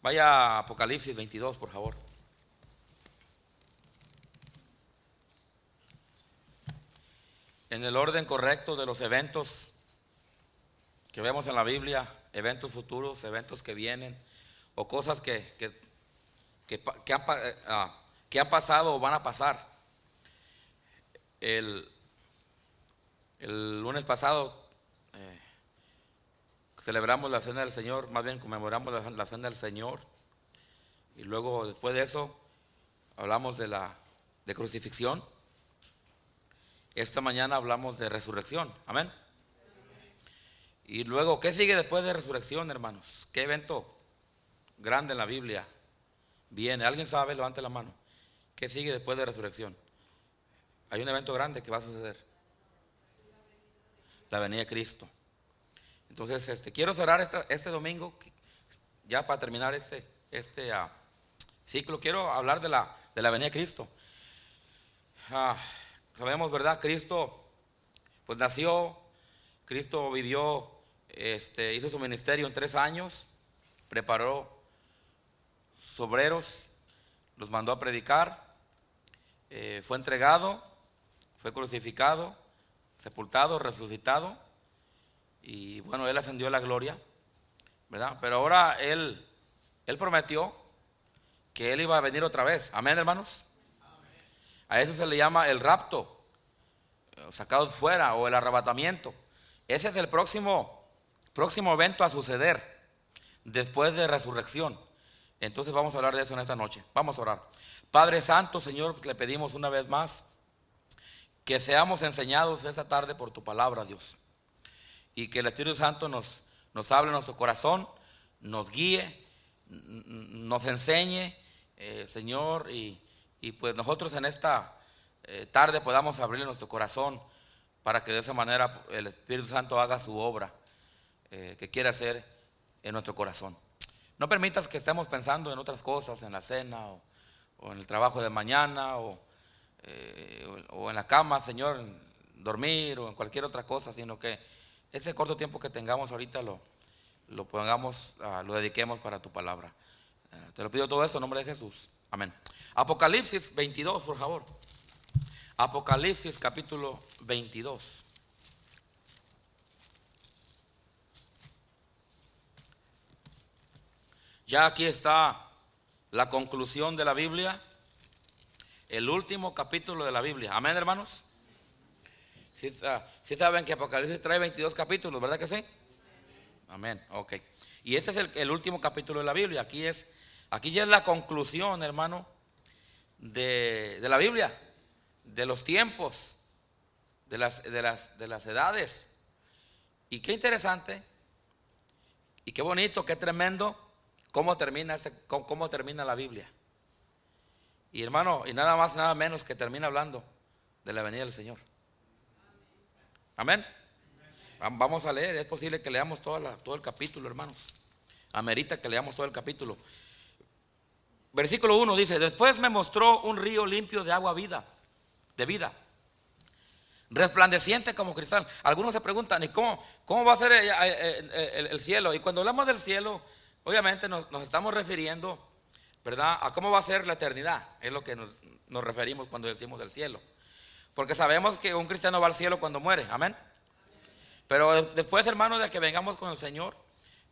Vaya a Apocalipsis 22, por favor. En el orden correcto de los eventos que vemos en la Biblia, eventos futuros, eventos que vienen, o cosas que, que, que, eh, ah, que han pasado o van a pasar. El, el lunes pasado celebramos la cena del Señor, más bien conmemoramos la, cena del Señor, y luego después de eso hablamos de la de crucifixión. Esta mañana hablamos de resurrección, amén. Y luego, ¿qué sigue después de resurrección, hermanos? ¿Qué evento grande en la Biblia viene? ¿Alguien sabe? Levante la mano. ¿Qué sigue después de resurrección? Hay un evento grande que va a suceder. La venida de Cristo. Entonces, este, quiero cerrar este, domingo, ya para terminar este, este uh, ciclo, quiero hablar de la, de la venida de Cristo. Uh, sabemos, ¿verdad? Cristo, pues nació, Cristo vivió, este, hizo su ministerio en tres años, preparó obreros, los mandó a predicar, eh, fue entregado, fue crucificado, sepultado, resucitado, y bueno, él ascendió a la gloria, ¿verdad? Pero ahora él, él prometió que él iba a venir otra vez. Amén, hermanos. A eso se le llama el rapto, sacados fuera, o el arrebatamiento. Ese es el próximo, próximo evento a suceder después de resurrección. Entonces vamos a hablar de eso en esta noche. Vamos a orar. Padre Santo, Señor, le pedimos una vez más que seamos enseñados esta tarde por tu palabra, Dios. Y que el Espíritu Santo nos, nos hable en nuestro corazón, nos guíe, nos enseñe, eh, Señor, y, y, pues nosotros en esta eh, tarde podamos abrir nuestro corazón para que de esa manera el Espíritu Santo haga su obra eh, que quiere hacer en nuestro corazón. No permitas que estemos pensando en otras cosas, en la cena o, o en el trabajo de mañana o, eh, o, en la cama, Señor, dormir o en cualquier otra cosa, sino que ese corto tiempo que tengamos ahorita lo, lo pongamos, uh, lo dediquemos para tu palabra. Uh, te lo pido todo esto en nombre de Jesús. Amén. Apocalipsis 22, por favor. Apocalipsis capítulo 22. Ya aquí está la conclusión de la Biblia, el último capítulo de la Biblia. Amén, hermanos. Si ¿Sí, uh, ¿sí saben que Apocalipsis trae 22 capítulos, ¿verdad que sí? Amén, ok. Y este es el, último capítulo de la Biblia. Aquí, es, aquí ya es la conclusión, hermano, de, de la Biblia, de los tiempos, de las, de, las, de las edades. Y qué interesante, y qué bonito, qué tremendo cómo termina, este, cómo termina la Biblia. Y hermano, y nada más, nada menos que termina hablando de la venida del Señor. Amén. Vamos a leer, es posible que leamos toda la, todo el capítulo, hermanos. Amerita que leamos todo el capítulo. Versículo 1 dice, después me mostró un río limpio de agua vida, de vida, resplandeciente como cristal. Algunos se preguntan, ¿y cómo, cómo va a ser el, el, el, el cielo? Y cuando hablamos del cielo, obviamente nos, nos, estamos refiriendo, ¿verdad? A cómo va a ser la eternidad. Es lo que nos, nos referimos cuando decimos del cielo. Porque sabemos que un cristiano va al cielo cuando muere, amén. Pero después, hermanos, de que vengamos con el Señor,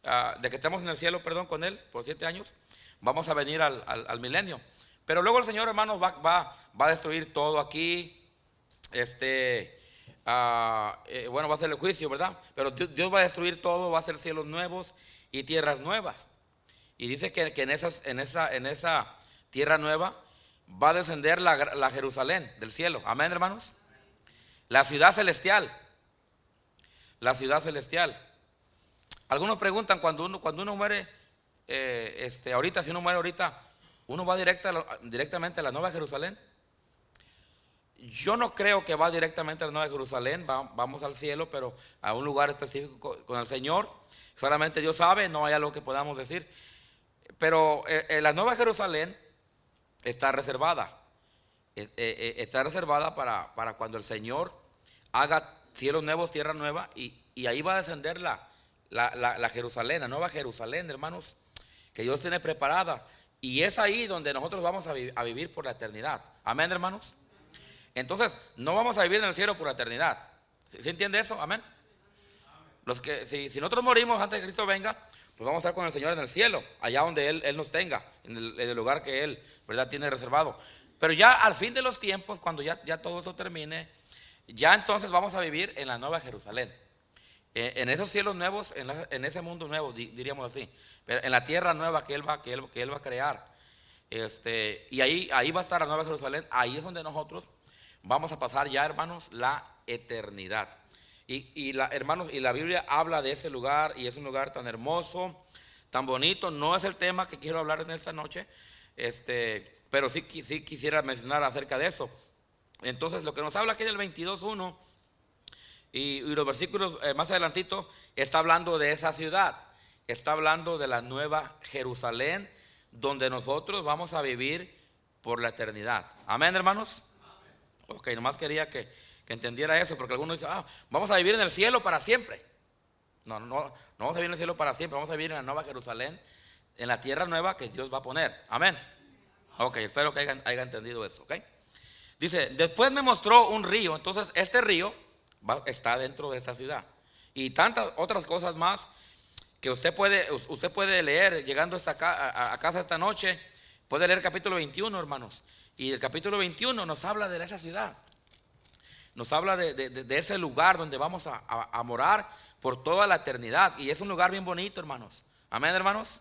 uh, de que estemos en el cielo, perdón, con Él por siete años, vamos a venir al, milenio. Pero luego el Señor, hermanos, va, a destruir todo aquí. Este, uh, eh, bueno, va a ser el juicio, ¿verdad? Pero Dios va a destruir todo, va a hacer cielos nuevos y tierras nuevas. Y dice que, en esa tierra nueva va a descender la, Jerusalén del cielo. Amén, hermanos. La ciudad celestial la ciudad celestial. Algunos preguntan cuando uno, cuando uno muere, eh, este, ahorita, si uno muere ahorita, ¿uno va directa, directamente a la Nueva Jerusalén? Yo no creo que va directamente a la Nueva Jerusalén, va, vamos al cielo, pero a un lugar específico con, con, el Señor. Solamente Dios sabe, no hay algo que podamos decir. Pero eh, eh, la Nueva Jerusalén está reservada. Eh, está reservada para, para cuando el Señor haga cielos nuevos, tierra nueva, y, y ahí va a descender la, la, la, Jerusalén, la nueva Jerusalén, hermanos, que Dios tiene preparada. Y es ahí donde nosotros vamos a, vivir por la eternidad. Amén, hermanos. Entonces, no vamos a vivir en el cielo por la eternidad. ¿Se entiende eso? Amén. Los que, si, nosotros morimos antes de que Cristo venga, pues vamos a estar con el Señor en el cielo, allá donde Él, él nos tenga, en el, lugar que Él, ¿verdad?, tiene reservado. Pero ya al fin de los tiempos, cuando ya, ya todo eso termine, ya entonces vamos a vivir en la nueva Jerusalén. Eh, en esos cielos nuevos, en, ese mundo nuevo, diríamos así, en la tierra nueva que Él va, que él, que él va a crear. Este, y ahí, ahí va a estar la nueva Jerusalén, ahí es donde nosotros vamos a pasar ya, hermanos, la eternidad. Y, la, hermanos, y la Biblia habla de ese lugar y es un lugar tan hermoso, tan bonito. No es el tema que quiero hablar en esta noche, este, pero sí, sí quisiera mencionar acerca de eso. Entonces, lo que nos habla aquí del 22.1 y, y, los versículos eh, más adelantito está hablando de esa ciudad, está hablando de la nueva Jerusalén, donde nosotros vamos a vivir por la eternidad. Amén, hermanos. Ok, nomás quería que, que entendiera eso, porque algunos dicen, ah, vamos a vivir en el cielo para siempre. No, no, no vamos a vivir en el cielo para siempre, vamos a vivir en la nueva Jerusalén, en la tierra nueva que Dios va a poner. Amén. Ok, espero que hayan, entendido eso, ok. Dice, después me mostró un río, entonces este río está dentro de esta ciudad. Y tantas otras cosas más que usted puede, usted puede leer llegando acá, a, casa esta noche. Puede leer el capítulo 21, hermanos. Y el capítulo 21 nos habla de esa ciudad nos habla de, ese lugar donde vamos a, morar por toda la eternidad. Y es un lugar bien bonito, hermanos. Amén, hermanos.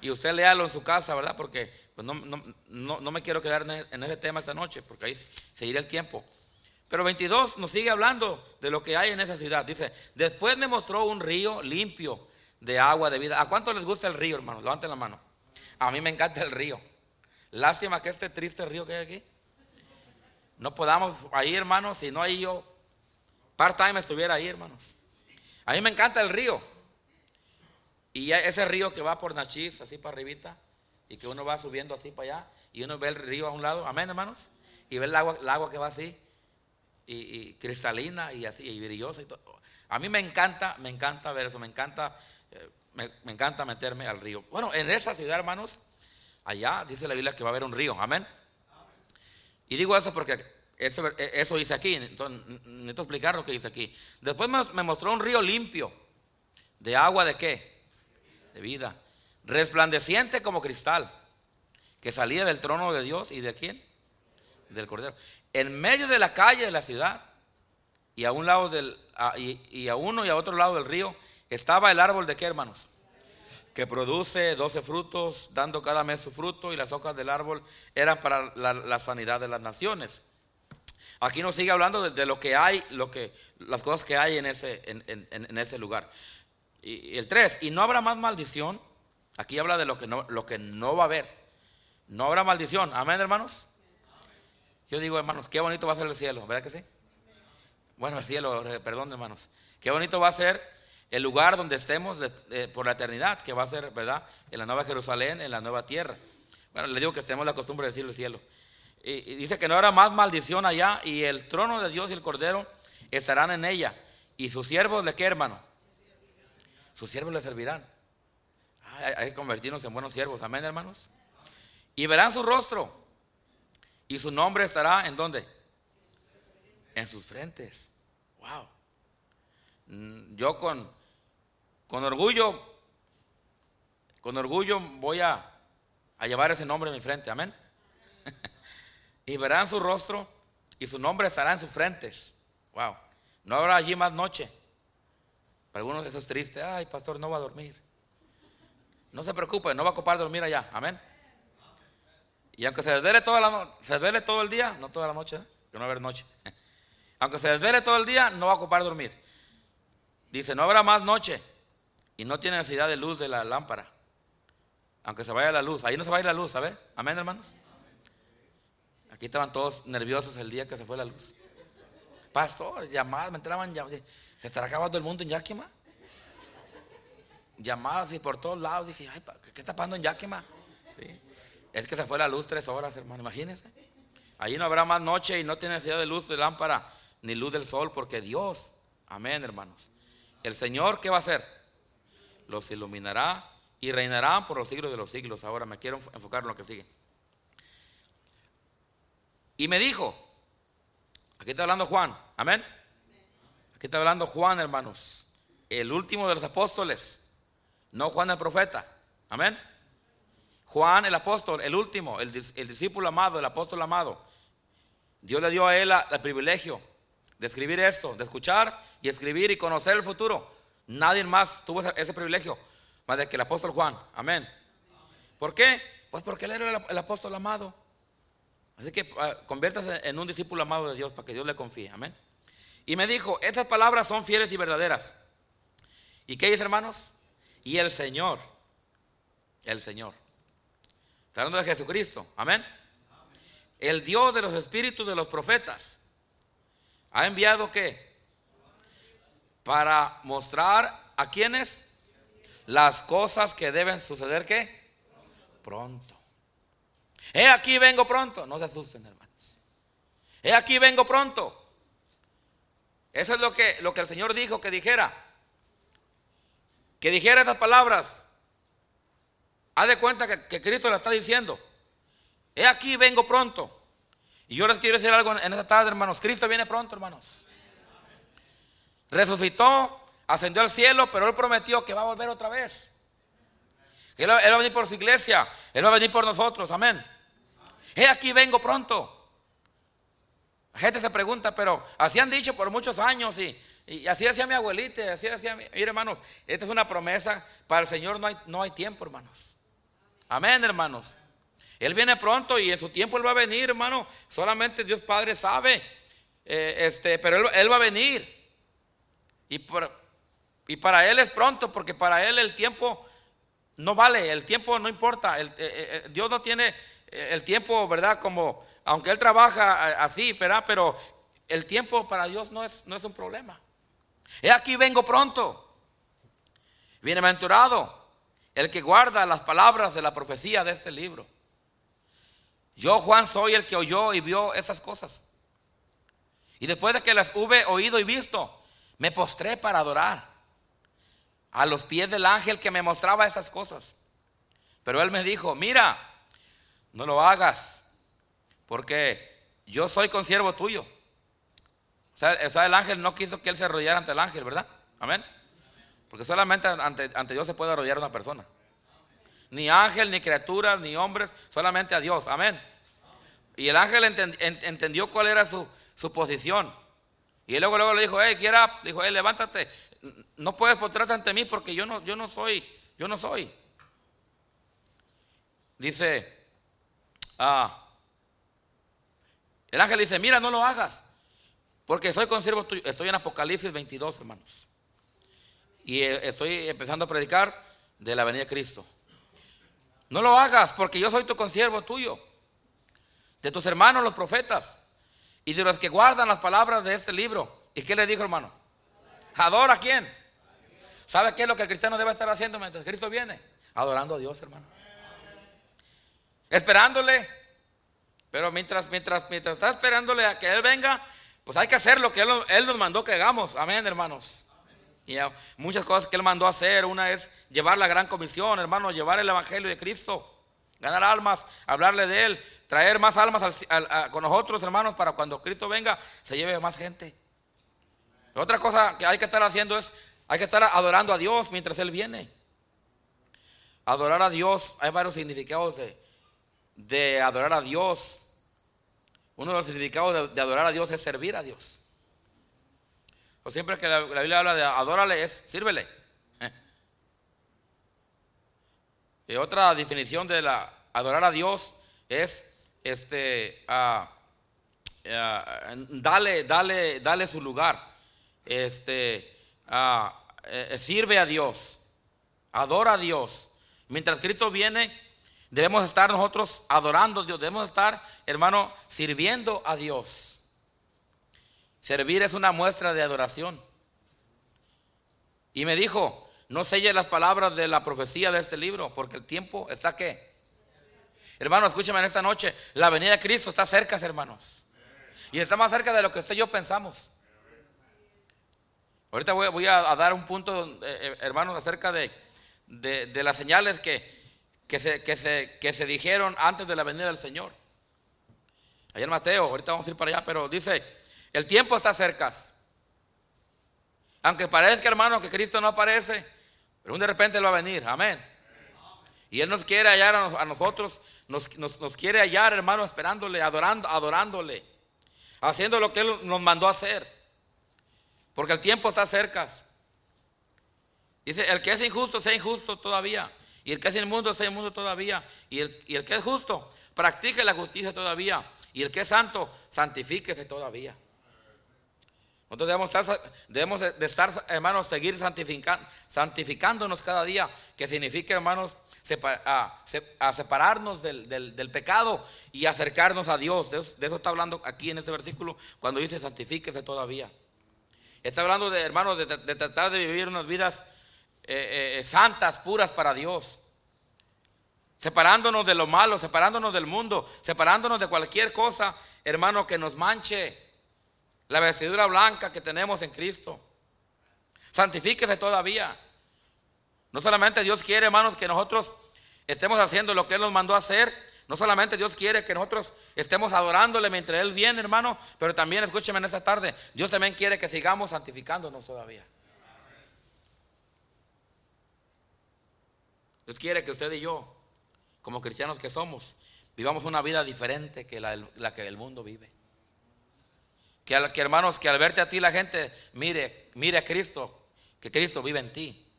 Y usted léalo en su casa, ¿verdad? Porque pues, no, me quiero quedar en, ese tema esta noche, porque ahí seguirá el tiempo. Pero 22 nos sigue hablando de lo que hay en esa ciudad. Dice, después me mostró un río limpio de agua de vida. ¿A cuánto les gusta el río, hermanos? Levanten la mano. A mí me encanta el río. Lástima que este triste río que hay aquí no podamos ahí, hermanos, si no hay yo part-time estuviera ahí, hermanos. A mí me encanta el río. Y ese río que va por Nachis, así para arribita, y que uno va subiendo así para allá, y uno ve el río a un lado, amén, hermanos, y ve el agua, el agua que va así, y, cristalina, y así, y brillosa y todo. A mí me encanta, me encanta ver eso, me encanta, eh, me, me encanta meterme al río. Bueno, en esa ciudad, hermanos, allá dice la Biblia que va a haber un río, amén. Y digo eso porque eso, eso dice aquí, entonces necesito explicar lo que dice aquí. Después me, mostró un río limpio, de agua de qué? De vida. Resplandeciente como cristal, que salía del trono de Dios y de quién? Del Cordero. En medio de la calle de la ciudad, y a un lado del, y, y a uno y a otro lado del río, estaba el árbol de qué, hermanos? Que produce doce frutos, dando cada mes su fruto, y las hojas del árbol eran para la, sanidad de las naciones. Aquí nos sigue hablando de, lo que hay, lo que, las cosas que hay en ese, en, ese lugar. Y, el 3, y no habrá más maldición. Aquí habla de lo que, no, lo que no va a haber. No habrá maldición. Amén, hermanos. Yo digo, hermanos, qué bonito va a ser el cielo, ¿verdad que sí? Bueno, el cielo, perdón, hermanos. Qué bonito va a ser el lugar donde estemos por la eternidad, que va a ser, ¿verdad? En la nueva Jerusalén, en la nueva tierra. Bueno, le digo que tenemos la costumbre de decir el cielo. Y, dice que no habrá más maldición allá y el trono de Dios y el Cordero estarán en ella. ¿Y sus siervos de qué, hermano? Sus siervos le servirán. hay que convertirnos en buenos siervos. Amén, hermanos. Y verán su rostro. Y su nombre estará en dónde? En sus frentes. Wow. Mm, yo con, con orgullo, con orgullo voy a, llevar ese nombre en mi frente, amén. y verán su rostro y su nombre estará en sus frentes. Wow. No habrá allí más noche. Para algunos eso es triste. Ay, pastor, no va a dormir. No se preocupe, no va a ocupar dormir allá. Amén. Y aunque se desvele toda la se desvele todo el día, no toda la noche, ¿eh? que no va a haber noche. aunque se desvele todo el día, no va a ocupar dormir. Dice, no habrá más noche y no tiene necesidad de luz de la lámpara. Aunque se vaya la luz. Ahí no se va a ir la luz, ¿sabes? Amén, hermanos. Aquí estaban todos nerviosos el día que se fue la luz. Pastor, llamadas, me entraban. ¿Se estará acabando el mundo en Yakima? Llamadas y por todos lados. Dije, ay, ¿qué está pasando en Yakima? Es que se fue la luz tres horas, hermano, imagínense. Ahí no habrá más noche y no tiene necesidad de luz de lámpara ni luz del sol, porque Dios, amén, hermanos. El Señor, ¿qué va a hacer? Los iluminará y reinarán por los siglos de los siglos. Ahora me quiero enfocar en lo que sigue. Y me dijo, aquí está hablando Juan, amén. Aquí está hablando Juan, hermanos, el último de los apóstoles, no Juan el profeta, amén. Juan el apóstol, el último, el, discípulo amado, el apóstol amado. Dios le dio a él el privilegio de escribir esto, de escuchar y escribir y conocer el futuro. Nadie más tuvo ese, privilegio más de que el apóstol Juan. Amén. ¿Por qué? Pues porque él era el, apóstol amado. Así que ah, conviértase en un discípulo amado de Dios para que Dios le confíe. Amén. Y me dijo, estas palabras son fieles y verdaderas. ¿Y qué dice, hermanos? Y el Señor, el Señor. Está hablando de Jesucristo. Amén. El Dios de los espíritus de los profetas. ¿Ha enviado qué? Para mostrar a quienes las cosas que deben suceder qué? Pronto. He aquí vengo pronto. No se asusten, hermanos. He aquí vengo pronto. Eso es lo que, lo que el Señor dijo que dijera. Que dijera estas palabras. Haz de cuenta que, que Cristo la está diciendo. He aquí vengo pronto. Y yo les quiero decir algo en esta tarde, hermanos. Cristo viene pronto, hermanos. Resucitó, ascendió al cielo, pero Él prometió que va a volver otra vez. Él, va a venir por su iglesia. Él va a venir por nosotros. Amén. He aquí vengo pronto. La gente se pregunta, pero así han dicho por muchos años y, así decía mi abuelita, así decía mi... Mire, hermanos, esta es una promesa. Para el Señor no hay, no hay tiempo, hermanos. Amén, hermanos. Él viene pronto y en su tiempo Él va a venir, hermano. Solamente Dios Padre sabe. Eh, este, pero él, va a venir. Y, para Él es pronto, porque para Él el tiempo no vale, el tiempo no importa. Eh, eh, Dios no tiene el tiempo, ¿verdad? Como, aunque Él trabaja así, ¿verdad? Pero el tiempo para Dios no es, no es un problema. He aquí vengo pronto. Bienaventurado el que guarda las palabras de la profecía de este libro. Yo, Juan, soy el que oyó y vio esas cosas. Y después de que las hube oído y visto, me postré para adorar a los pies del ángel que me mostraba esas cosas. Pero él me dijo, mira, no lo hagas, porque yo soy consiervo tuyo. O sea, el ángel no quiso que él se arrollara ante el ángel, ¿verdad? Amén. Porque solamente ante, ante Dios se puede arrollar una persona. Ni ángel, ni criaturas, ni hombres, solamente a Dios. Amén. Y el ángel entendió cuál era su, posición. Y luego, luego le dijo, hey, quiera, dijo, hey, levántate. No puedes postrarte ante mí porque yo no, yo no soy, yo no soy. Dice, ah, el ángel dice, mira, no lo hagas. Porque soy consiervo tuyo. Estoy en Apocalipsis 22, hermanos. Y eh, estoy empezando a predicar de la venida de Cristo. No lo hagas porque yo soy tu consiervo tuyo, de tus hermanos los profetas y de los que guardan las palabras de este libro. ¿Y qué le dijo hermano? ¿Adora a quién? ¿Sabe qué es lo que el cristiano debe estar haciendo mientras Cristo viene? Adorando a Dios, hermano. Esperándole. Pero mientras, mientras, mientras está esperándole a que Él venga, pues hay que hacer lo que Él, él nos mandó que hagamos. Amén, hermanos. Y muchas cosas que Él mandó hacer. Una es llevar la gran comisión, hermano, llevar el Evangelio de Cristo, ganar almas, hablarle de Él, traer más almas con nosotros, hermanos, para cuando Cristo venga se lleve más gente. Otra cosa que hay que estar haciendo es, hay que estar adorando a Dios mientras Él viene. Adorar a Dios, hay varios significados de, adorar a Dios. Uno de los significados de adorar a Dios es servir a Dios. O siempre que la, Biblia habla de adórale es sírvele. Y otra definición de la adorar a Dios es este dale, dale, dale su lugar. Este eh, sirve a Dios, adora a Dios. Mientras Cristo viene, debemos estar nosotros adorando a Dios, debemos estar, hermano, sirviendo a Dios. Servir es una muestra de adoración. Y me dijo, no selle las palabras de la profecía de este libro, porque el tiempo está qué. Hermanos, escúcheme en esta noche, la venida de Cristo está cerca, hermanos. Y está más cerca de lo que usted y yo pensamos. Ahorita voy, a, dar un punto, eh, eh, hermanos, acerca de, de, las señales que, que, se, que, se, que se dijeron antes de la venida del Señor. Ayer Mateo, ahorita vamos a ir para allá, pero dice, el tiempo está cerca. Aunque parezca, hermano, que Cristo no aparece, pero de repente Él va a venir. Amén. Y Él nos quiere hallar a nosotros, nos, nos, quiere hallar, hermano, esperándole, adorando, adorándole, haciendo lo que Él nos mandó a hacer. Porque el tiempo está cerca. Dice, el que es injusto, sea injusto todavía. Y el que es inmundo, sea inmundo todavía. Y el, y el que es justo, practique la justicia todavía. Y el que es santo, santifíquese todavía. Nosotros debemos estar, debemos de estar, hermanos, seguir santificándonos cada día, que significa, hermanos, a, separarnos del, pecado y acercarnos a Dios. De eso, está hablando aquí en este versículo, cuando dice santifíquese todavía. Está hablando de, hermanos, de, tratar de vivir unas vidas eh, eh, santas, puras para Dios. Separándonos de lo malo, separándonos del mundo, separándonos de cualquier cosa, hermano, que nos manche la vestidura blanca que tenemos en Cristo. Santifíquese todavía. No solamente Dios quiere, hermanos, que nosotros estemos haciendo lo que Él nos mandó a hacer. No solamente Dios quiere que nosotros estemos adorándole mientras Él viene, hermano, pero también, escúcheme en esta tarde, Dios también quiere que sigamos santificándonos todavía. Dios quiere que usted y yo, como cristianos que somos, vivamos una vida diferente que la, que el mundo vive. Que, hermanos, que al verte a ti la gente mire, mire a Cristo, que Cristo vive en ti.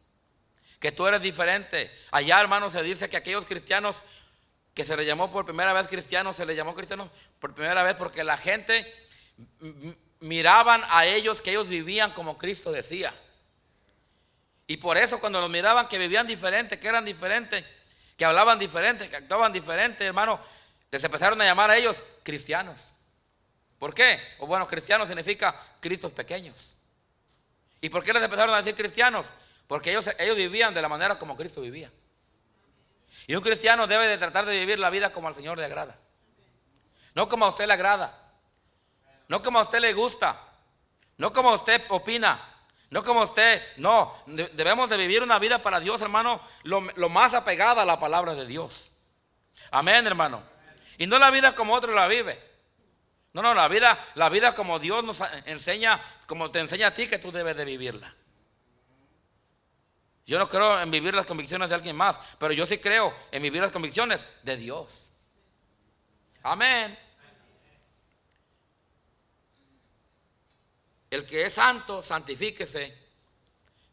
Que tú eres diferente. Allá, hermanos, se dice que aquellos cristianos que se les llamó por primera vez cristianos, se les llamó cristianos por primera vez porque la gente miraban a ellos que ellos vivían como Cristo decía. Y por eso cuando los miraban que vivían diferente, que eran diferentes, que hablaban diferente, que actuaban diferente, hermano, les empezaron a llamar a ellos cristianos. ¿Por qué? O bueno, cristiano significa cristos pequeños. ¿Y por qué les empezaron a decir cristianos? Porque ellos, ellos vivían de la manera como Cristo vivía. Y un cristiano debe de tratar de vivir la vida como al Señor le agrada. No como a usted le agrada. No como a usted le gusta. No como a usted opina. No como usted. No, debemos de vivir una vida para Dios, hermano, lo, lo más apegada a la palabra de Dios. Amén, hermano. Y no la vida como otro la vive. No, no, la vida, la vida como Dios nos enseña, como te enseña a ti que tú debes de vivirla. Yo no creo en vivir las convicciones de alguien más, pero yo sí creo en vivir las convicciones de Dios. Amén. El que es santo, santifíquese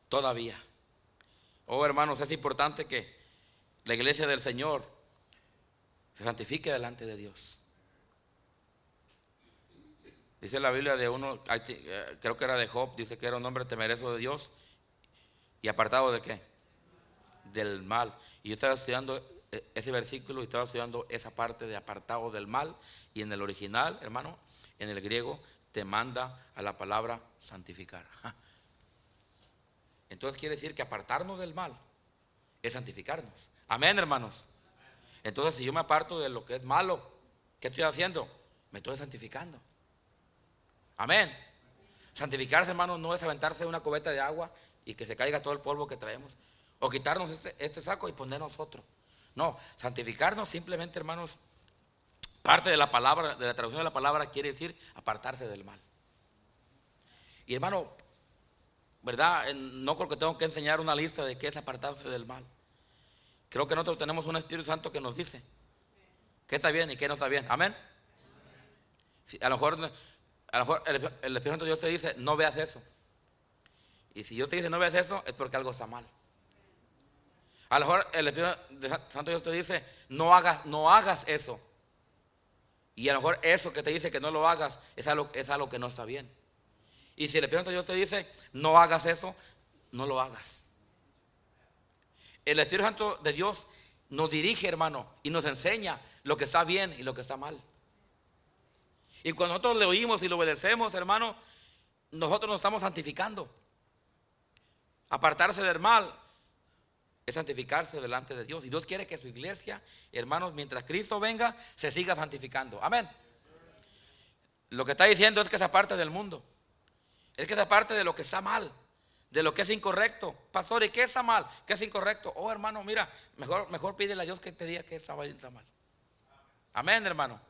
todavía. Oh, hermanos, es importante que la iglesia del Señor se santifique delante de Dios. Dice la Biblia de uno, eh, creo que era de Job, dice que era un hombre temeroso de Dios y apartado de qué? Del mal. Y yo estaba estudiando eh, ese versículo y estaba estudiando esa parte de apartado del mal y en el original, hermano, en el griego te manda a la palabra santificar. Entonces quiere decir que apartarnos del mal es santificarnos. Amén, hermanos. Entonces si yo me aparto de lo que es malo, ¿qué estoy haciendo? Me estoy santificando. Amén. Santificarse, hermanos, no es aventarse una cubeta de agua y que se caiga todo el polvo que traemos. O quitarnos este, este saco y ponernos otro. No, santificarnos simplemente, hermanos, parte de la palabra, de la traducción de la palabra quiere decir apartarse del mal. Y hermano, ¿verdad? No creo que tengo que enseñar una lista de qué es apartarse del mal. Creo que nosotros tenemos un Espíritu Santo que nos dice qué está bien y qué no está bien. Amén. a lo mejor a lo mejor el, Espíritu Santo de Dios te dice, no veas eso. Y si yo te dice, no veas eso, es porque algo está mal. A lo mejor el Espíritu Santo Dios te dice, no hagas, no hagas eso. Y a lo mejor eso que te dice que no lo hagas es algo, es algo que no está bien. Y si el Espíritu Santo Dios te dice, no hagas eso, no lo hagas. El Espíritu Santo de Dios nos dirige, hermano, y nos enseña lo que está bien y lo que está mal. Y cuando nosotros le oímos y le obedecemos, hermano, nosotros nos estamos santificando. Apartarse del mal es santificarse delante de Dios. Y Dios quiere que su iglesia, hermanos, mientras Cristo venga, se siga santificando. Amén. Lo que está diciendo es que se aparte del mundo. Es que se aparte de lo que está mal. de lo que es incorrecto. Pastor, ¿y qué está mal? ¿Qué es incorrecto? Oh, hermano, mira, mejor, mejor pídele a Dios que te diga que está mal. Amén, hermano.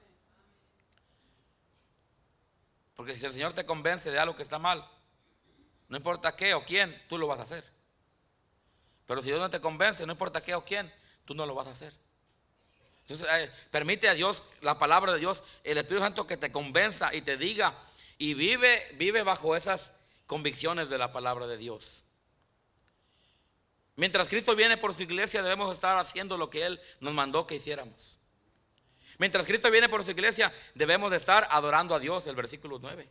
Porque si el Señor te convence de algo que está mal, no importa qué o quién, tú lo vas a hacer. Pero si Dios no te convence, no importa qué o quién, tú no lo vas a hacer. Permite a Dios, la palabra de Dios, el Espíritu Santo que te convenza y te diga y vive, vive bajo esas convicciones de la palabra de Dios. Mientras Cristo viene por su iglesia, debemos estar haciendo lo que Él nos mandó que hiciéramos. Mientras Cristo viene por su iglesia, debemos de estar adorando a Dios, el versículo 9.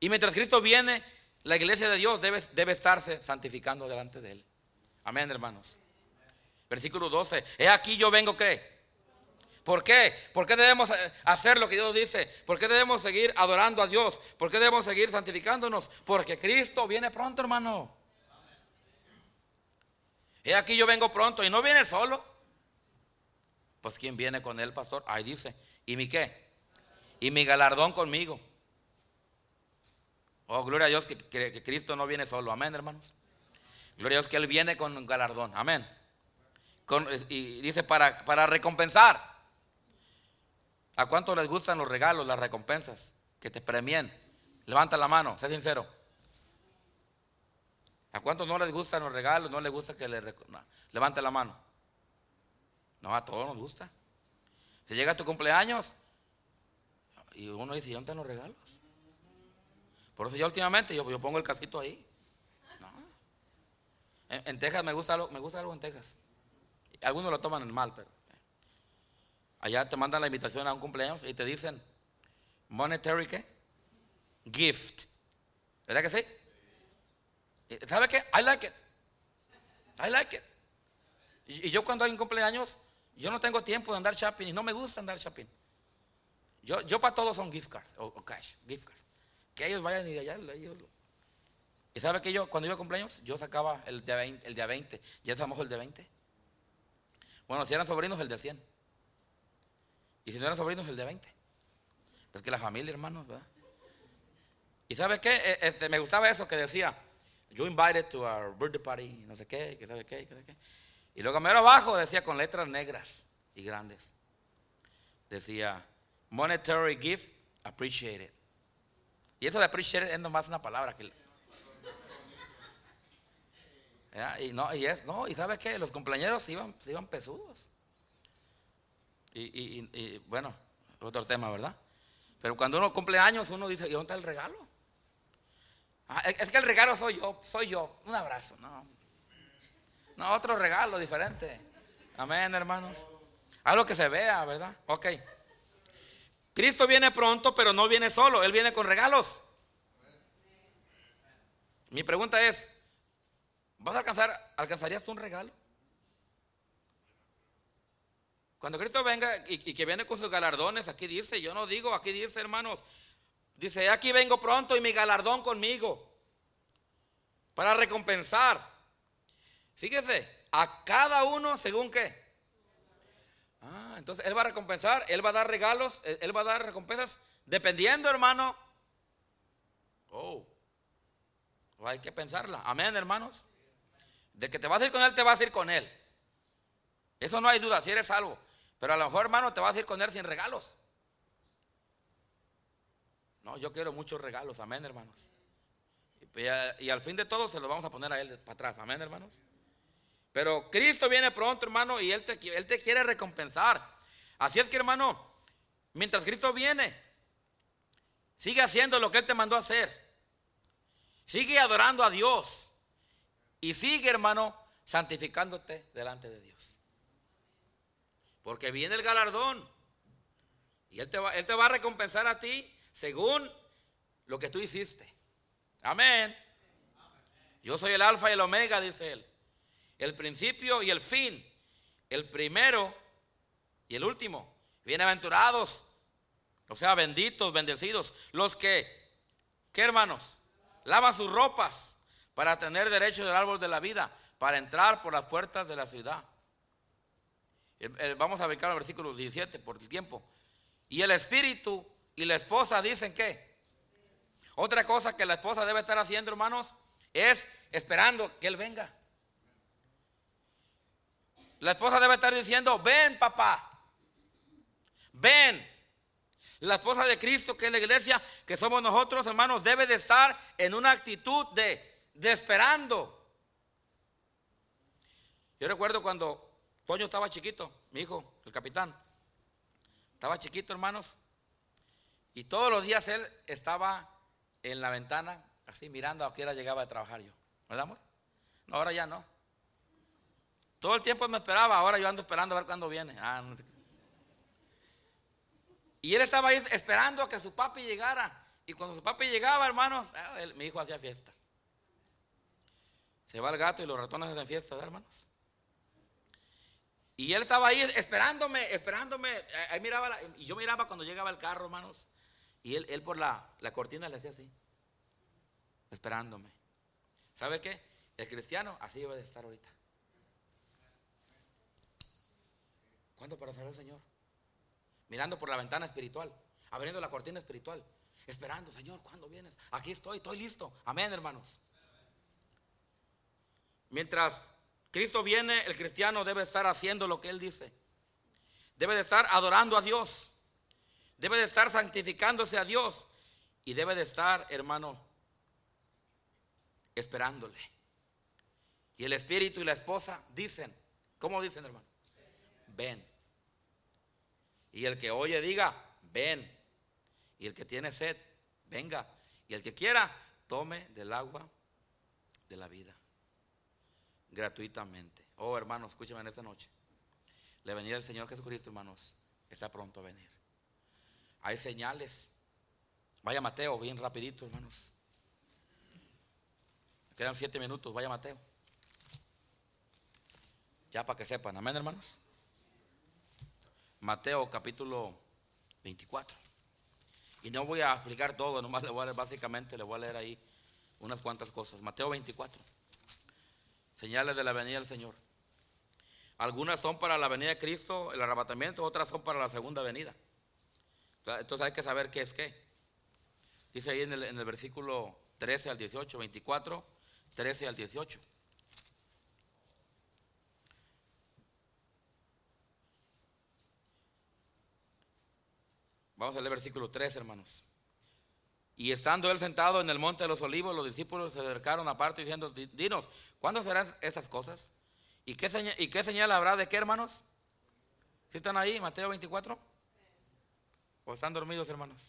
Y mientras Cristo viene, la iglesia de Dios debe, debe estarse santificando delante de Él. Amén, hermanos. Versículo 12. He aquí yo vengo, ¿qué? ¿Por qué? ¿Por qué debemos eh, hacer lo que Dios dice? ¿Por qué debemos seguir adorando a Dios? ¿Por qué debemos seguir santificándonos? Porque Cristo viene pronto, hermano. He aquí yo vengo pronto y no viene solo. Pues ¿quién viene con él, pastor? Ahí dice. ¿Y mi qué? Y mi galardón conmigo. Oh, gloria a Dios que, Cristo no viene solo. Amén, hermanos. Gloria a Dios que Él viene con galardón. Amén. y dice para, para recompensar. ¿A cuánto les gustan los regalos, las recompensas? Que te premien. Levanta la mano, sé sincero. ¿A cuántos no les gustan los regalos? No les gusta que le... levante la mano. No, a todos nos gusta. Si llega tu cumpleaños y uno dice, ¿dónde están los regalos? Por eso yo últimamente yo, pongo el casquito ahí. En, Texas me gusta, algo, me gusta algo en Texas. Algunos lo toman mal, pero allá te mandan la invitación a un cumpleaños y te dicen monetary? Gift. ¿Verdad que sí? ¿Sabe qué? I like it. I like it. Y, yo cuando hay un cumpleaños, yo no tengo tiempo de andar shopping y no me gusta andar shopping. Yo, yo para todos son gift cards o cash, gift cards. Que ellos vayan y allá. Y sabe que yo, cuando iba a cumpleaños, yo sacaba el de 20, el de 20. Ya famoso el de 20. Bueno, si eran sobrinos, el de 100. Y si no eran sobrinos, el de 20. Pues que la familia, hermanos, ¿verdad? Y sabe qué? E, este, me gustaba eso que decía, you invited to our birthday party, no sé qué, que sabe qué, que sabe qué. Y luego mero abajo decía con letras negras y grandes. Decía, monetary gift appreciated. Y eso de appreciate es nomás una palabra que... Y no, y es, no, y sabes qué, los compañeros iban, iban pesudos. Y, bueno, otro tema, ¿verdad? Pero cuando uno cumple años, uno dice, ¿y dónde está el regalo? Ah, es, que el regalo soy yo, soy yo. Un abrazo, no. No, otro regalo diferente. Amén, hermanos. Algo que se vea, ¿verdad? Ok. Cristo viene pronto, pero no viene solo, Él viene con regalos. Mi pregunta es, ¿vas a alcanzar, alcanzarías tú un regalo? Cuando Cristo venga y, que viene con sus galardones, aquí dice, yo no digo, aquí dice hermanos, dice, aquí vengo pronto y mi galardón conmigo, para recompensar. Fíjese, a cada uno según qué. Entonces Él va a recompensar, Él va a dar regalos, Él va a dar recompensas, dependiendo, hermano. Oh, hay que pensarla. Amén, hermanos. De que te vas a ir con Él, te vas a ir con Él. Eso no hay duda, si eres salvo. Pero a lo mejor, hermano, te vas a ir con Él sin regalos. No, yo quiero muchos regalos. Amén, hermanos. Y, al fin de todo se los vamos a poner a Él para atrás. Amén, hermanos. Pero Cristo viene pronto, hermano, y él te, quiere recompensar. Así es que, hermano, mientras Cristo viene, sigue haciendo lo que Él te mandó a hacer. Sigue adorando a Dios. Y sigue, hermano, santificándote delante de Dios. Porque viene el galardón. Y Él te va, él te va a recompensar a ti según lo que tú hiciste. Amén. Yo soy el alfa y el omega, dice Él el principio y el fin, el primero y el último. Bienaventurados, o sea, benditos, bendecidos, los que, ¿qué hermanos? Lavan sus ropas para tener derecho del árbol de la vida, para entrar por las puertas de la ciudad. Vamos a ver el versículo 17 por el tiempo. Y el espíritu y la esposa dicen que. Otra cosa que la esposa debe estar haciendo, hermanos, es esperando que Él venga. La esposa debe estar diciendo, ven papá, ven. La esposa de Cristo, que es la iglesia, que somos nosotros, hermanos, debe de estar en una actitud de, de esperando. Yo recuerdo cuando Toño estaba chiquito, mi hijo, el capitán, estaba chiquito, hermanos, y todos los días él estaba en la ventana, así mirando a qué hora llegaba a trabajar yo. ¿Verdad, amor? No, ahora ya no. Todo el tiempo me esperaba, ahora yo ando esperando a ver cuándo viene. Ah, no y él estaba ahí esperando a que su papi llegara. Y cuando su papi llegaba, hermanos, ah, mi hijo hacía fiesta. Se va el gato y los ratones hacen fiesta, hermanos? Y él estaba ahí esperándome, esperándome. Ahí miraba, y yo miraba cuando llegaba el carro, hermanos. Y él, él por la, la cortina le hacía así, esperándome. ¿Sabe qué? El cristiano así debe de estar ahorita. ¿Cuándo para saber al Señor? mirando por la ventana espiritual, abriendo la cortina espiritual, esperando, Señor, ¿cuándo vienes? Aquí estoy, estoy listo. Amén, hermanos. Mientras Cristo viene, el cristiano debe estar haciendo lo que Él dice. Debe de estar adorando a Dios. Debe de estar santificándose a Dios. Y debe de estar, hermano, esperándole. Y el espíritu y la esposa dicen, ¿cómo dicen, hermano? Ven. Y el que oye diga, ven. Y el que tiene sed, venga. Y el que quiera, tome del agua de la vida. Gratuitamente. Oh, hermanos, escúcheme en esta noche. La venida del Señor Jesucristo, hermanos, está pronto a venir. Hay señales. Vaya Mateo, bien rapidito, hermanos. Quedan siete minutos, vaya Mateo. Ya para que sepan, amén, hermanos. Mateo capítulo 24. Y no voy a explicar todo, nomás le voy a leer, básicamente le voy a leer ahí unas cuantas cosas. Mateo 24. Señales de la venida del Señor. Algunas son para la venida de Cristo, el arrebatamiento, otras son para la segunda venida. Entonces hay que saber qué es qué. Dice ahí en el, en el versículo 13 al 18, 24, 13 al 18. Vamos a leer versículo 3, hermanos. Y estando él sentado en el monte de los olivos, los discípulos se acercaron aparte diciendo, dinos, ¿cuándo serán estas cosas? ¿Y qué, señal, ¿Y qué señal habrá de qué, hermanos? ¿Sí están ahí, Mateo 24? ¿O están dormidos, hermanos?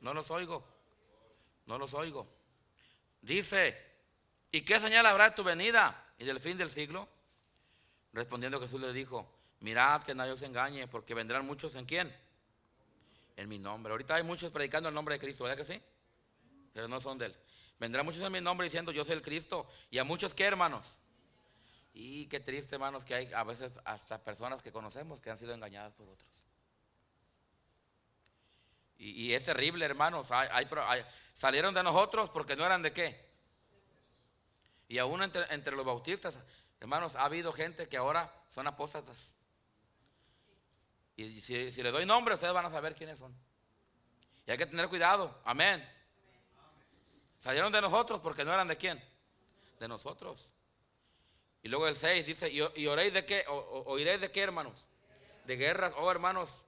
No los oigo. No los oigo. Dice, ¿y qué señal habrá de tu venida y del fin del siglo? Respondiendo Jesús le dijo, mirad que nadie os engañe, porque vendrán muchos en quién? En mi nombre. Ahorita hay muchos predicando el nombre de Cristo, ¿verdad que sí? Pero no son de Él. Vendrán muchos en mi nombre diciendo yo soy el Cristo. Y a muchos que hermanos. Y qué triste hermanos que hay a veces hasta personas que conocemos que han sido engañadas por otros. Y, es terrible hermanos. Hay, salieron de nosotros porque no eran de qué. Y aún entre, entre los bautistas, hermanos, ha habido gente que ahora son apóstatas. Y si, si, le doy nombre, ustedes van a saber quiénes son. Y hay que tener cuidado. Amén. Salieron de nosotros porque no eran de quién. De nosotros. Y luego el 6 dice, ¿y, oréis de qué? O, ¿Oiréis de qué, hermanos? De guerras. Oh, hermanos.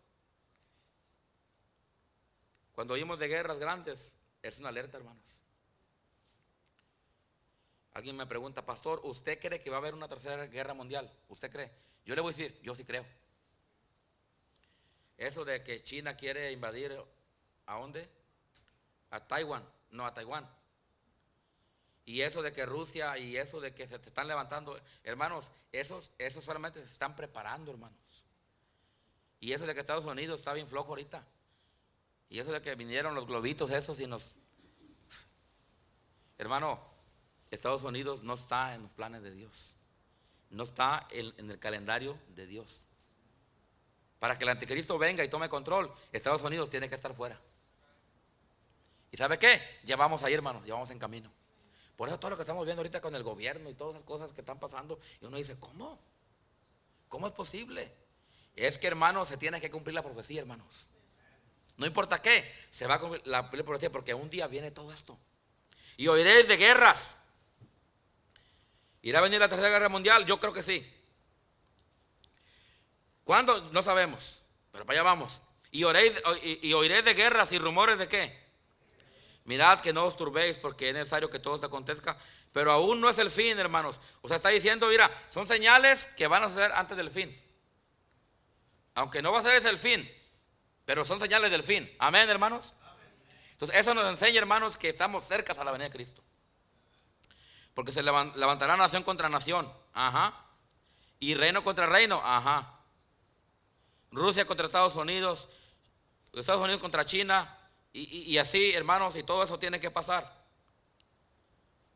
Cuando oímos de guerras grandes, es una alerta, hermanos. Alguien me pregunta, pastor, ¿usted cree que va a haber una tercera guerra mundial? ¿Usted cree? Yo le voy a decir, yo sí creo. Eso de que China quiere invadir, ¿a dónde? A Taiwán, no a Taiwán. Y eso de que Rusia y eso de que se te están levantando, hermanos, esos, esos solamente se están preparando, hermanos. Y eso de que Estados Unidos está bien flojo ahorita. Y eso de que vinieron los globitos esos y nos... Hermano, Estados Unidos no está en los planes de Dios. No está en el calendario de Dios. Para que el anticristo venga y tome control, Estados Unidos tiene que estar fuera. ¿Y sabe qué? Ya vamos ahí, hermanos, ya vamos en camino. Por eso todo lo que estamos viendo ahorita con el gobierno y todas esas cosas que están pasando, y uno dice, ¿cómo? ¿Cómo es posible? Es que, hermanos, se tiene que cumplir la profecía, hermanos. No importa qué, se va a cumplir la profecía porque un día viene todo esto. Y oiréis de guerras. ¿Irá a venir la tercera guerra mundial? Yo creo que sí. ¿Cuándo? No sabemos. Pero para allá vamos. Y, oréis, y, oiréis de guerras y rumores de qué. Mirad que no os turbéis porque es necesario que todo esto acontezca. Pero aún no es el fin, hermanos. O sea, está diciendo, mira, son señales que van a suceder antes del fin. Aunque no va a ser ese el fin, pero son señales del fin. Amén, hermanos. Entonces, eso nos enseña, hermanos, que estamos cerca a la venida de Cristo. Porque se levantará nación contra nación. Ajá. Y reino contra reino. Ajá. Rusia contra Estados Unidos. Estados Unidos contra China. Y, así, hermanos, y todo eso tiene que pasar.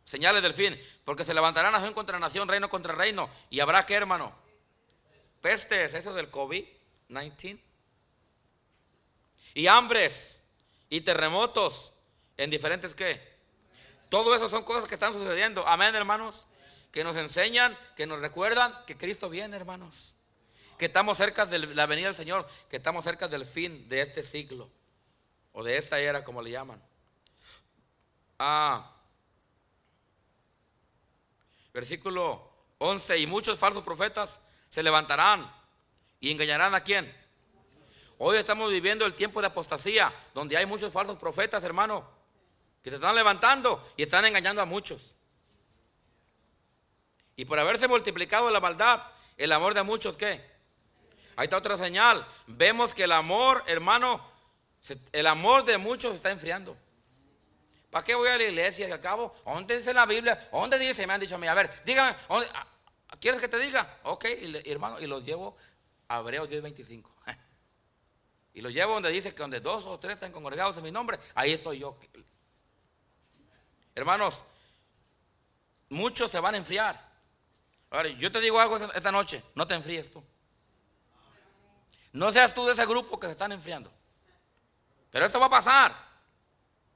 Señales del fin. Porque se levantará nación contra nación, reino contra reino. Y habrá que, hermano. Pestes, eso del COVID-19. Y hambres. Y terremotos. En diferentes qué. Todo eso son cosas que están sucediendo. Amén, hermanos. Que nos enseñan, que nos recuerdan que Cristo viene, hermanos. Que estamos cerca de la venida del Señor. Que estamos cerca del fin de este siglo. O de esta era, como le llaman. Ah. Versículo 11. Y muchos falsos profetas se levantarán y engañarán a quién. Hoy estamos viviendo el tiempo de apostasía, donde hay muchos falsos profetas, hermano, que se están levantando y están engañando a muchos. Y por haberse multiplicado la maldad, el amor de muchos, ¿qué? Ahí está otra señal. Vemos que el amor, hermano, el amor de muchos está enfriando. ¿Para qué voy a la iglesia? Y al cabo, ¿dónde dice la Biblia? ¿Dónde dice? Me han dicho a mí, a ver, dígame, ¿quieres que te diga? Ok, hermano, y los llevo a Hebreos 10:25. Y los llevo donde dice que donde dos o tres están congregados en mi nombre, ahí estoy yo. Hermanos, muchos se van a enfriar. Ahora, yo te digo algo esta noche, no te enfríes tú. No seas tú de ese grupo que se están enfriando. Pero esto va a pasar.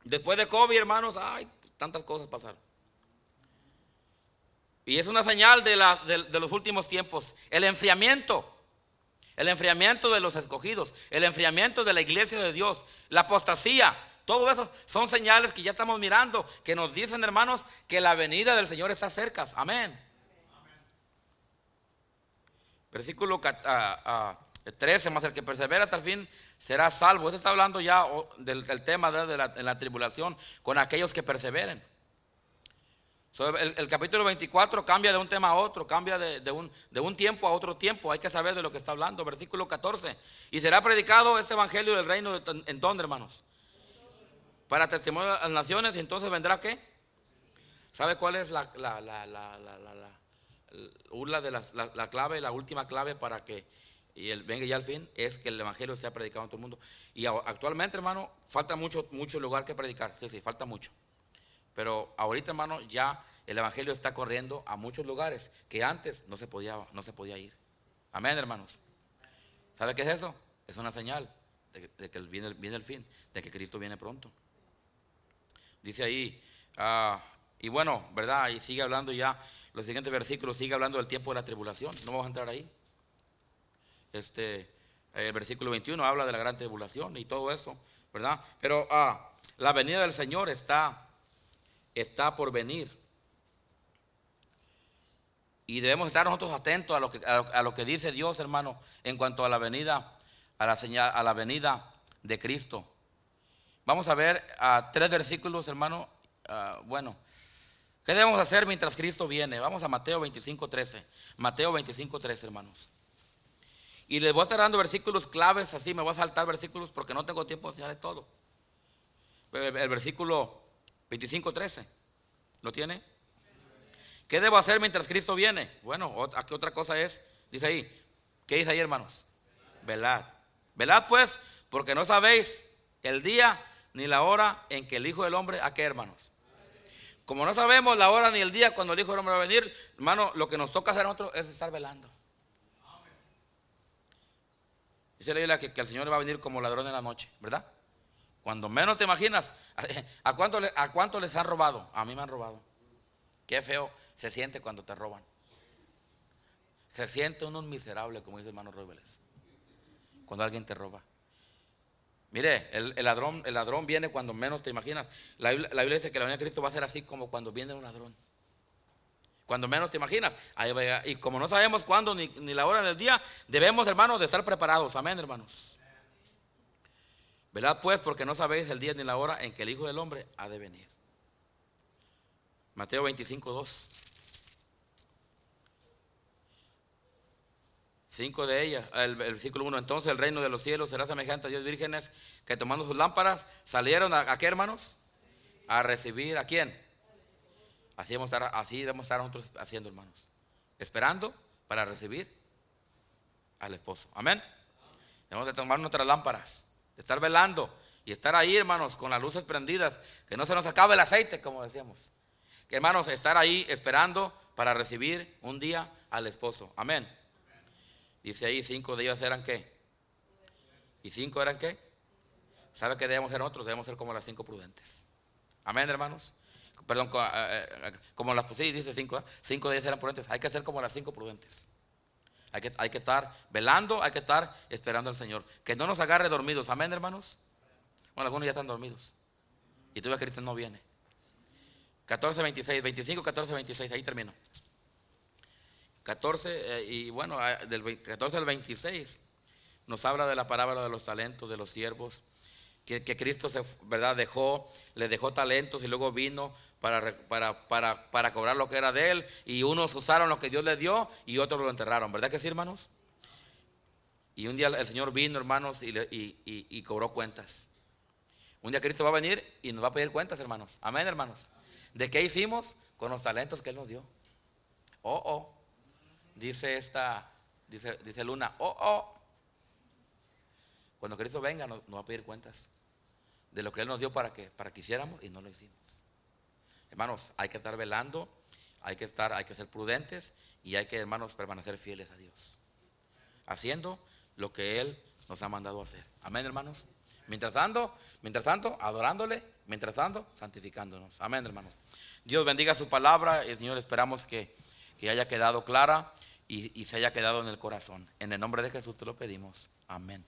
Después de COVID, hermanos, ay, tantas cosas pasaron. Y es una señal de, los últimos tiempos. El enfriamiento. El enfriamiento de los escogidos. El enfriamiento de la iglesia de Dios. La apostasía. Todo eso son señales que ya estamos mirando. Que nos dicen, hermanos, que la venida del Señor está cerca. Amén. Versículo 13. Más el que persevera hasta el fin será salvo. Esto está hablando ya del, tema de la, tribulación con aquellos que perseveren. el, capítulo 24 cambia de un tema a otro, cambia de, un, tiempo a otro tiempo. Hay que saber de lo que está hablando. Versículo 14. Y será predicado este evangelio del reino en dónde, hermanos? Para testimonio a las naciones. Y entonces vendrá qué? ¿Sabe cuál es la, la, la, la, la clave, la última clave para que y el venga ya al fin, es que el Evangelio sea predicado en todo el mundo. Y actualmente, hermano, falta mucho, mucho lugar que predicar. Sí, sí, falta mucho. Pero ahorita, hermano, ya el Evangelio está corriendo a muchos lugares que antes no se podía, no se podía ir. Amén, hermanos. ¿Sabe qué es eso? Es una señal de, que viene, viene, el fin, de que Cristo viene pronto. Dice ahí, ah, y bueno, ¿verdad? Y sigue hablando ya, los siguientes versículos, sigue hablando del tiempo de la tribulación. No vamos a entrar ahí este, el versículo 21 habla de la gran tribulación y todo eso, ¿verdad? Pero ah, la venida del Señor está, está por venir. Y debemos estar nosotros atentos a lo, que, a lo, que dice Dios, hermano, en cuanto a la venida, a la, señal, a la venida de Cristo. Vamos a ver a tres versículos, hermano. Ah, bueno, ¿qué debemos hacer mientras Cristo viene? Vamos a Mateo 25, 13. Mateo 25, 13, hermanos. Y les voy a estar dando versículos claves, así me voy a saltar versículos porque no tengo tiempo de enseñarles todo. El versículo 25, 13. ¿Lo tiene? ¿Qué debo hacer mientras Cristo viene? Bueno, aquí otra cosa es, dice ahí, ¿qué dice ahí, hermanos? Velad. Velad pues, porque no sabéis el día ni la hora en que el Hijo del Hombre, ¿a qué, hermanos? Como no sabemos la hora ni el día cuando el Hijo del Hombre va a venir, hermano, lo que nos toca hacer a nosotros es estar velando. Dice la Biblia que, el Señor va a venir como ladrón en la noche, ¿verdad? Cuando menos te imaginas, ¿a cuánto, ¿a cuánto les han robado? A mí me han robado. Qué feo se siente cuando te roban. Se siente uno miserable, como dice el hermano Robles, cuando alguien te roba. Mire, el, ladrón, el ladrón viene cuando menos te imaginas. La Biblia, dice que la venida de Cristo va a ser así como cuando viene un ladrón. Cuando menos te imaginas. Y como no sabemos cuándo ni, ni la hora del día, debemos, hermanos, de estar preparados. Amén, hermanos. ¿Verdad? Pues porque no sabéis el día ni la hora en que el Hijo del Hombre ha de venir. Mateo 25, 2. Cinco de ellas, el, versículo 1. Entonces el reino de los cielos será semejante a diez vírgenes que tomando sus lámparas salieron a, qué hermanos? A recibir a quién? Así debemos, estar, así nosotros haciendo, hermanos. Esperando para recibir al esposo. Amén. Debemos de tomar nuestras lámparas, de estar velando y estar ahí, hermanos, con las luces prendidas, que no se nos acabe el aceite, como decíamos. Que hermanos, estar ahí esperando para recibir un día al esposo. Amén. Dice ahí, cinco de ellos eran qué. ¿Y cinco eran qué? ¿Sabe que debemos ser nosotros? Debemos ser como las cinco prudentes. Amén, hermanos. Perdón, eh, eh, como las, sí, dice cinco, ¿eh? cinco de ellas eran prudentes. Hay que ser como las cinco prudentes. Hay que, hay que estar velando, hay que estar esperando al Señor. Que no nos agarre dormidos. Amén, hermanos. Bueno, algunos ya están dormidos. Y tú ves que Cristo no viene. 14, 26, 25, 14, 26, ahí termino. 14, eh, y bueno, ah, del 14 al 26 nos habla de la palabra de los talentos, de los siervos, que, Cristo se, ¿verdad? dejó, le dejó talentos y luego vino para, para, para, para, cobrar lo que era de él, y unos usaron lo que Dios le dio y otros lo enterraron, ¿verdad que sí, hermanos? Y un día el Señor vino, hermanos, y, y, y cobró cuentas. Un día Cristo va a venir y nos va a pedir cuentas, hermanos. Amén, hermanos. ¿De qué hicimos? Con los talentos que Él nos dio. Oh, oh dice esta, dice, dice Luna, oh, oh. Cuando Cristo venga nos, va a pedir cuentas de lo que Él nos dio para que, para que hiciéramos y no lo hicimos. Hermanos, hay que estar velando, hay que estar, hay que ser prudentes y hay que, hermanos, permanecer fieles a Dios. Haciendo lo que Él nos ha mandado hacer. Amén, hermanos. Mientras tanto, mientras adorándole, mientras tanto, santificándonos. Amén, hermanos. Dios bendiga su palabra y Señor, esperamos que, que haya quedado clara y, se haya quedado en el corazón. En el nombre de Jesús te lo pedimos. Amén.